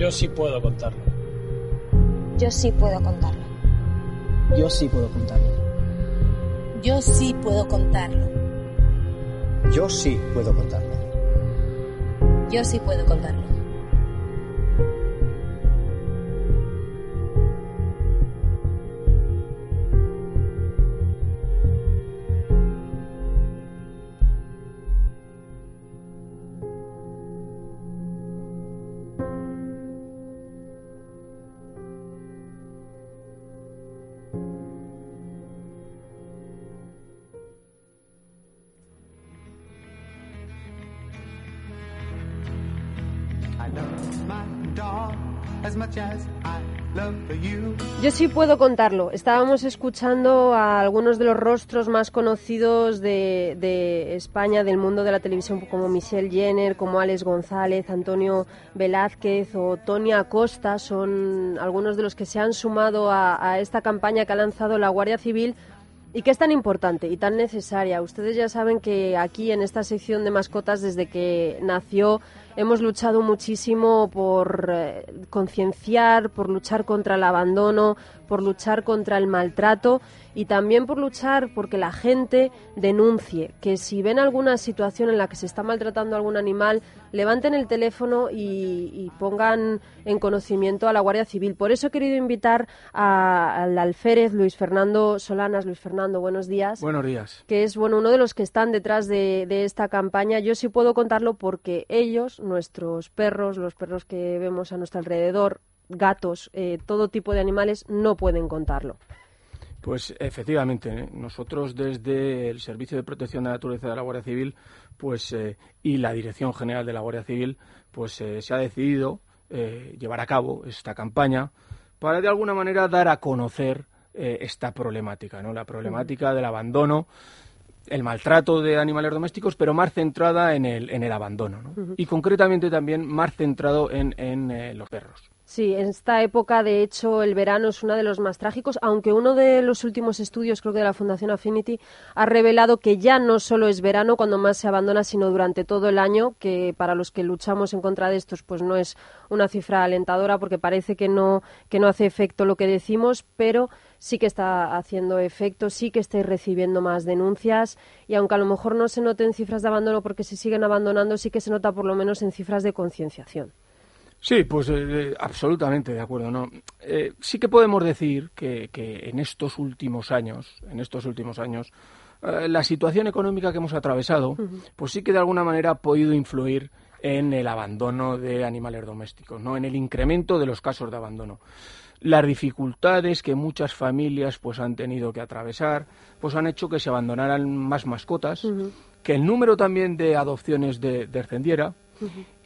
Yo sí puedo contarlo. Yo sí puedo contarlo. Yo sí puedo contarlo. Yo sí puedo contarlo. Yo sí puedo contarlo. Yo sí puedo contarlo. Yo sí puedo contarlo. Estábamos escuchando a algunos de los rostros más conocidos de, España, del mundo de la televisión, como Michelle Jenner, como Alex González, Antonio Velázquez o Tony Acosta. Son algunos de los que se han sumado a, a esta campaña que ha lanzado la Guardia Civil y que es tan importante y tan necesaria. Ustedes ya saben que aquí en esta sección de mascotas, desde que nació, hemos luchado muchísimo por eh, concienciar, por luchar contra el abandono, por luchar contra el maltrato y también por luchar porque la gente denuncie, que si ven alguna situación en la que se está maltratando a algún animal, levanten el teléfono y, pongan en conocimiento a la Guardia Civil. Por eso he querido invitar al alférez Luis Fernando Solanas. Luis Fernando, buenos días. Buenos días. Que es bueno uno de los que están detrás de, de esta campaña. Yo sí puedo contarlo porque ellos, nuestros perros, los perros que vemos a nuestro alrededor, gatos, eh, todo tipo de animales, no pueden contarlo. Pues efectivamente, ¿eh? nosotros desde el Servicio de Protección de la Naturaleza de la Guardia Civil pues, eh, y la Dirección General de la Guardia Civil pues se ha decidido llevar a cabo esta campaña para de alguna manera dar a conocer esta problemática, ¿no? la problemática del abandono el maltrato de animales domésticos, pero más centrada en el, en el abandono. ¿no? Y concretamente también más centrado en, en los perros. Sí, en esta época, de hecho, el verano es uno de los más trágicos, aunque uno de los últimos estudios, creo que de la Fundación Affinity, ha revelado que ya no solo es verano cuando más se abandona, sino durante todo el año, que para los que luchamos en contra de estos, pues no es una cifra alentadora porque parece que no, que no hace efecto lo que decimos, pero sí que está haciendo efecto, sí que estáis recibiendo más denuncias y aunque a lo mejor no se noten cifras de abandono porque se siguen abandonando, sí que se nota por lo menos en cifras de concienciación. Sí, pues eh, eh, absolutamente de acuerdo. ¿no? Eh, sí que podemos decir que, que, en estos últimos años, en estos últimos años, la situación económica que hemos atravesado, pues sí que de alguna manera ha podido influir en el abandono de animales domésticos, ¿no? En el incremento de los casos de abandono. Las dificultades que muchas familias pues han tenido que atravesar, pues han hecho que se abandonaran más mascotas, que el número también de adopciones descendiera,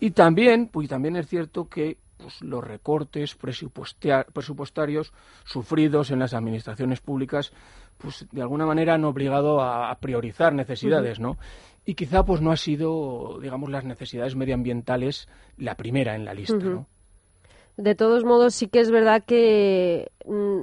y también, pues también es cierto que pues, los recortes presupuestarios sufridos en las administraciones públicas, pues de alguna manera han obligado a, priorizar necesidades, ¿no? Y quizá pues no ha sido, digamos, las necesidades medioambientales la primera en la lista, ¿no? De todos modos, sí que es verdad que mm,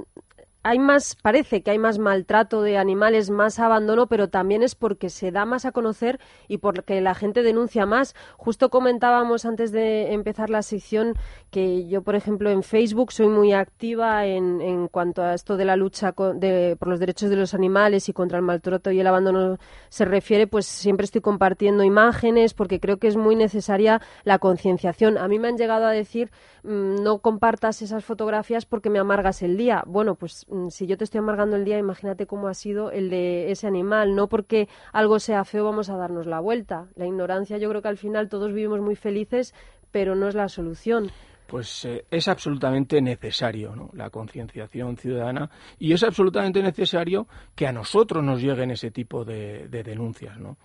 hay más, parece que hay más maltrato de animales, más abandono, pero también es porque se da más a conocer y porque la gente denuncia más. Justo comentábamos antes de empezar la sección que yo, por ejemplo, en Facebook soy muy activa en, en cuanto a esto de la lucha por los derechos de los animales y contra el maltrato y el abandono se refiere, pues siempre estoy compartiendo imágenes porque creo que es muy necesaria la concienciación. A mí me han llegado a decir, mm, no compartas esas fotografías porque me amargas el día. Bueno, pues si yo te estoy amargando el día, imagínate cómo ha sido el de ese animal. No porque algo sea feo vamos a darnos la vuelta. La ignorancia, yo creo que al final todos vivimos muy felices, pero no es la solución pues eh, es absolutamente necesario ¿no? la concienciación ciudadana y es absolutamente necesario que a nosotros nos lleguen ese tipo de, denuncias. ¿no?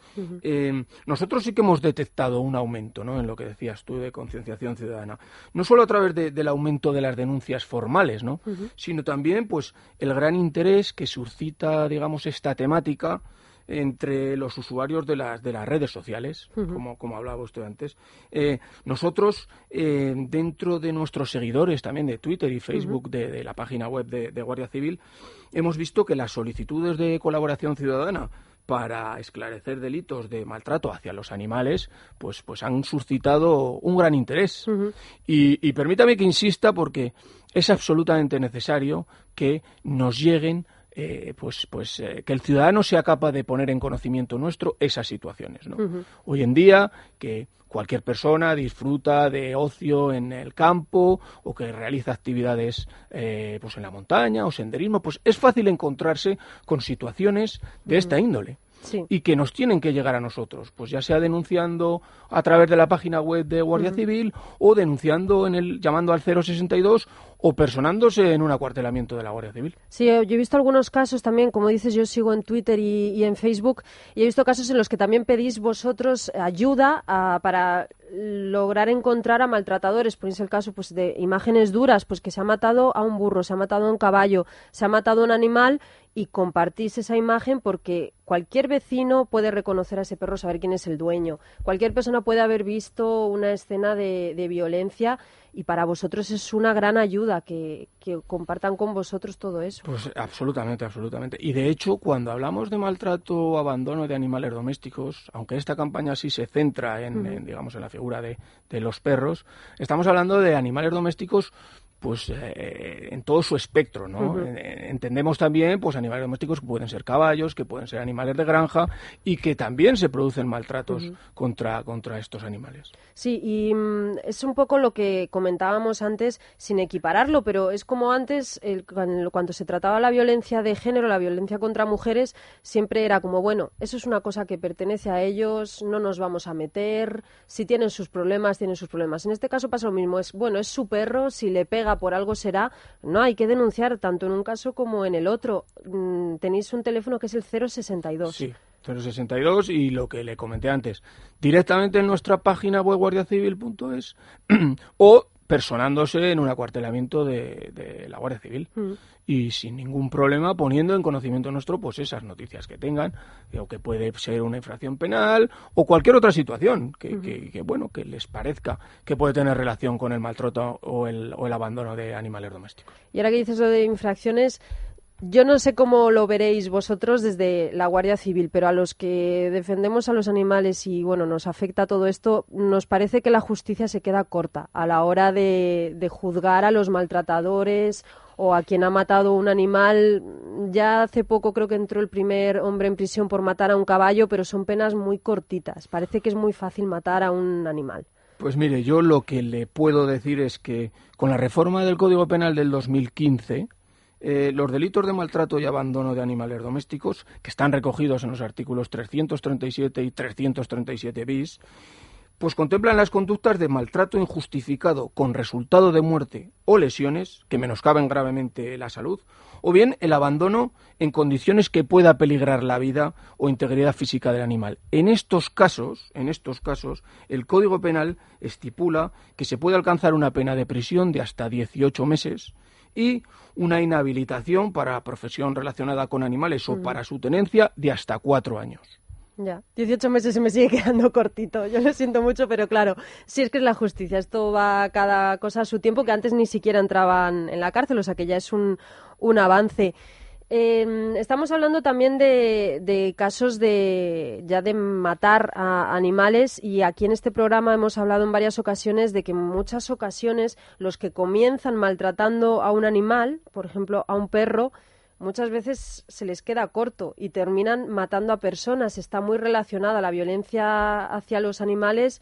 Eh, nosotros sí que hemos detectado un aumento ¿no? en lo que decías tú de concienciación ciudadana, no solo a través del aumento de las denuncias formales, ¿no? sino también pues el gran interés que suscita digamos esta temática entre los usuarios de las, de las redes sociales, como, como hablaba usted antes. Eh, nosotros, eh, dentro de nuestros seguidores también de Twitter y Facebook, de, la página web de, Guardia Civil, hemos visto que las solicitudes de colaboración ciudadana para esclarecer delitos de maltrato hacia los animales, pues, pues han suscitado un gran interés. y, y permítame que insista porque es absolutamente necesario que nos lleguen eh, pues, pues eh, que el ciudadano sea capaz de poner en conocimiento nuestro esas situaciones. ¿no? Hoy en día, que cualquier persona disfruta de ocio en el campo o que realiza actividades eh, pues en la montaña o senderismo, pues es fácil encontrarse con situaciones de esta índole y que nos tienen que llegar a nosotros, pues ya sea denunciando a través de la página web de Guardia Civil o denunciando en el llamando al 062 o personándose en un acuartelamiento de la Guardia Civil. Sí, yo he visto algunos casos también, como dices, yo sigo en Twitter y, en Facebook y he visto casos en los que también pedís vosotros ayuda para lograr encontrar a maltratadores. Ponéis el caso pues de imágenes duras, pues que se ha matado a un burro, se ha matado a un caballo, se ha matado a un animal y compartís esa imagen porque cualquier vecino puede reconocer a ese perro, saber quién es el dueño. Cualquier persona puede haber visto una escena de, violencia y para vosotros es una gran ayuda que, compartan con vosotros todo eso. Pues absolutamente, absolutamente. Y de hecho, cuando hablamos de maltrato o abandono de animales domésticos, aunque esta campaña sí se centra en, digamos, en la figura de, de los perros, estamos hablando de animales domésticos pues eh, en todo su espectro, ¿no? Entendemos también pues animales domésticos que pueden ser caballos, que pueden ser animales de granja y que también se producen maltratos contra, contra estos animales. Sí, y mm, es un poco lo que comentábamos antes, sin equipararlo, pero es como antes, el, cuando se trataba la violencia de género, la violencia contra mujeres, siempre era como, bueno, eso es una cosa que pertenece a ellos, no nos vamos a meter, si tienen sus problemas, tienen sus problemas. En este caso pasa lo mismo, es, bueno, es su perro, si le pega por algo será. No, hay que denunciar tanto en un caso como en el otro. Mm, tenéis un teléfono que es el 062. Sí. 062 y lo que le comenté antes, directamente en nuestra página web guardiacivil.es o personándose en un acuartelamiento de, la Guardia Civil mm. y sin ningún problema poniendo en conocimiento nuestro pues esas noticias que tengan o que puede ser una infracción penal o cualquier otra situación que, bueno que les parezca que puede tener relación con el maltrato o el, o el abandono de animales domésticos. Y ahora que dices lo de infracciones yo no sé cómo lo veréis vosotros desde la Guardia Civil, pero a los que defendemos a los animales y bueno, nos afecta todo esto, nos parece que la justicia se queda corta a la hora de, juzgar a los maltratadores o a quien ha matado un animal. Ya hace poco creo que entró el primer hombre en prisión por matar a un caballo, pero son penas muy cortitas. Parece que es muy fácil matar a un animal. Pues mire, yo lo que le puedo decir es que con la reforma del Código Penal del 2015, eh, los delitos de maltrato y abandono de animales domésticos, que están recogidos en los artículos 337 y 337 bis, pues contemplan las conductas de maltrato injustificado con resultado de muerte o lesiones que menoscaben gravemente la salud, o bien el abandono en condiciones que pueda peligrar la vida o integridad física del animal. En estos casos, en estos casos, el Código Penal estipula que se puede alcanzar una pena de prisión de hasta 18 meses y una inhabilitación para profesión relacionada con animales o para su tenencia de hasta cuatro años. Ya, 18 meses se me sigue quedando cortito. Yo lo siento mucho, pero claro, si es que es la justicia, esto va cada cosa a su tiempo, que antes ni siquiera entraban en la cárcel, o sea que ya es un, un avance. Em, estamos hablando también de, casos de ya de matar a animales y aquí en este programa hemos hablado en varias ocasiones de que en muchas ocasiones los que comienzan maltratando a un animal, por ejemplo a un perro, muchas veces se les queda corto y terminan matando a personas. Está muy relacionada la violencia hacia los animales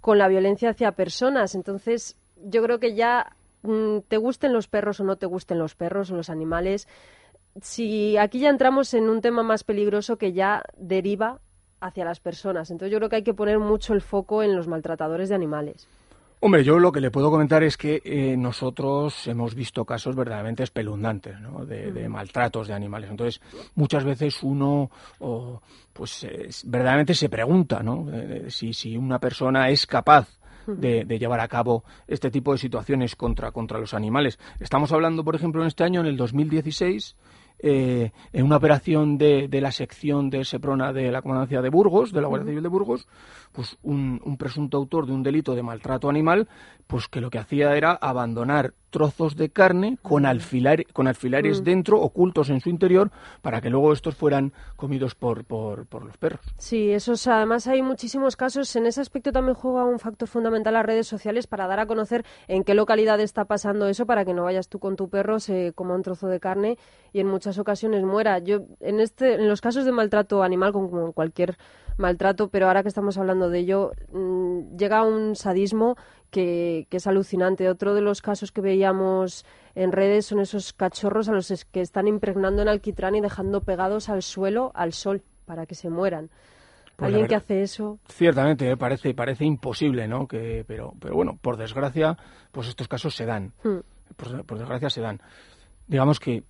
con la violencia hacia personas. Entonces yo creo que ya mm, te gusten los perros o no te gusten los perros o los animales, si aquí ya entramos en un tema más peligroso que ya deriva hacia las personas. Entonces yo creo que hay que poner mucho el foco en los maltratadores de animales. Hombre, yo lo que le puedo comentar es que eh, nosotros hemos visto casos verdaderamente espeluznantes ¿no? de, maltratos de animales. Entonces, muchas veces uno pues verdaderamente se pregunta ¿no? si, si una persona es capaz de, de, llevar a cabo este tipo de situaciones contra, contra los animales. Estamos hablando, por ejemplo, en este año, en el 2016, eh, en una operación de, de, la sección de Seprona de la Comandancia de Burgos, de la Guardia Civil de Burgos, pues un, presunto autor de un delito de maltrato animal, pues que lo que hacía era abandonar trozos de carne con, alfilar, con alfilares Mm. dentro, ocultos en su interior, para que luego estos fueran comidos por, por, por los perros. Sí, esos además hay muchísimos casos. En ese aspecto también juega un factor fundamental las redes sociales para dar a conocer en qué localidad está pasando eso para que no vayas tú con tu perro, se coma un trozo de carne y en muchas ocasiones muera. Yo en este, en los casos de maltrato animal, como en cualquier maltrato, pero ahora que estamos hablando de ello, mm, llega un sadismo que, que es alucinante. Otro de los casos que veíamos en redes son esos cachorros a los que están impregnando en alquitrán y dejando pegados al suelo, al sol, para que se mueran. Pues Alguien que hace eso. Ciertamente, eh, parece, parece imposible, ¿no? Que, pero, pero bueno, por desgracia, pues estos casos se dan. Hmm. Por, por desgracia se dan. Digamos que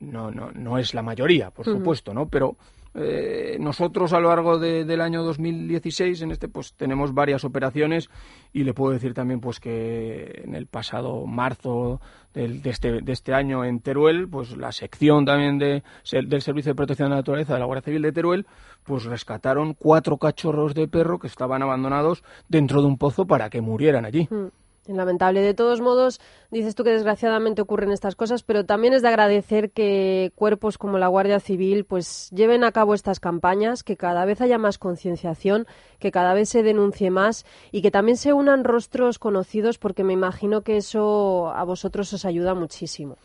no, no, no es la mayoría, por Ujú. supuesto, ¿no? Pero eh, nosotros a lo largo de- del año 2016, en este, pues tenemos varias operaciones y le puedo decir también, pues que en el pasado marzo del- de, este, de este año en Teruel, pues la sección también de, del Servicio de Protección de la Naturaleza de la Guardia Civil de Teruel, pues rescataron cuatro cachorros de perro que estaban abandonados dentro de un pozo para que murieran allí. Mm, Lamentable. De todos modos, dices tú que desgraciadamente ocurren estas cosas, pero también es de agradecer que cuerpos como la Guardia Civil pues lleven a cabo estas campañas, que cada vez haya más concienciación, que cada vez se denuncie más y que también se unan rostros conocidos, porque me imagino que eso a vosotros os ayuda muchísimo.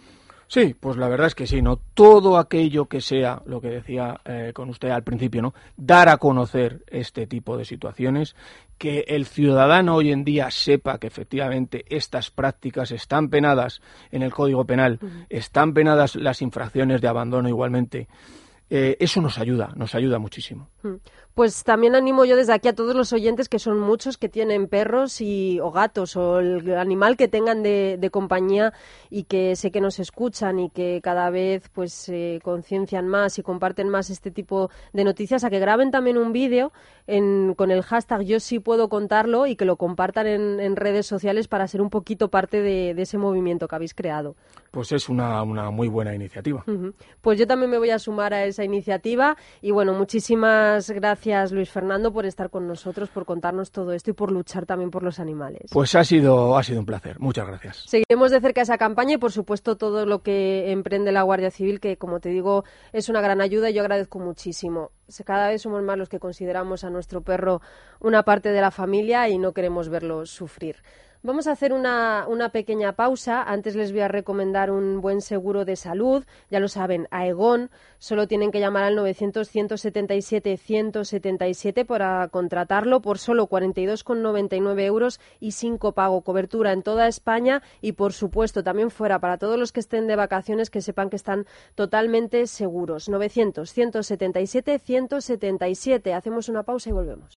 Sí, pues la verdad es que sí, ¿no? Todo aquello que sea, lo que decía eh, con usted al principio, ¿no? Dar a conocer este tipo de situaciones, que el ciudadano hoy en día sepa que efectivamente estas prácticas están penadas en el Código Penal, están penadas las infracciones de abandono igualmente. Eh, eso nos ayuda, nos ayuda muchísimo. Pues también animo yo desde aquí a todos los oyentes, que son muchos que tienen perros y, o gatos o el animal que tengan de, de compañía y que sé que nos escuchan y que cada vez pues se conciencian más y comparten más este tipo de noticias, a que graben también un vídeo con el hashtag yo sí puedo contarlo y que lo compartan en, en redes sociales para ser un poquito parte de, de ese movimiento que habéis creado. Pues es una, una muy buena iniciativa. Pues yo también me voy a sumar a esa iniciativa y bueno, muchísimas gracias Luis Fernando por estar con nosotros, por contarnos todo esto y por luchar también por los animales. Pues ha sido, ha sido un placer. Muchas gracias. Seguiremos de cerca esa campaña y por supuesto todo lo que emprende la Guardia Civil, que como te digo es una gran ayuda y yo agradezco muchísimo. Cada vez somos más los que consideramos a nuestro perro una parte de la familia y no queremos verlo sufrir. Vamos a hacer una, una pequeña pausa. Antes les voy a recomendar un buen seguro de salud. Ya lo saben, Aegon. Solo tienen que llamar al 900-177-177 para contratarlo por solo 42,99 euros y sin copago. Cobertura en toda España y, por supuesto, también fuera para todos los que estén de vacaciones que sepan que están totalmente seguros. 900-177-177. Hacemos una pausa y volvemos.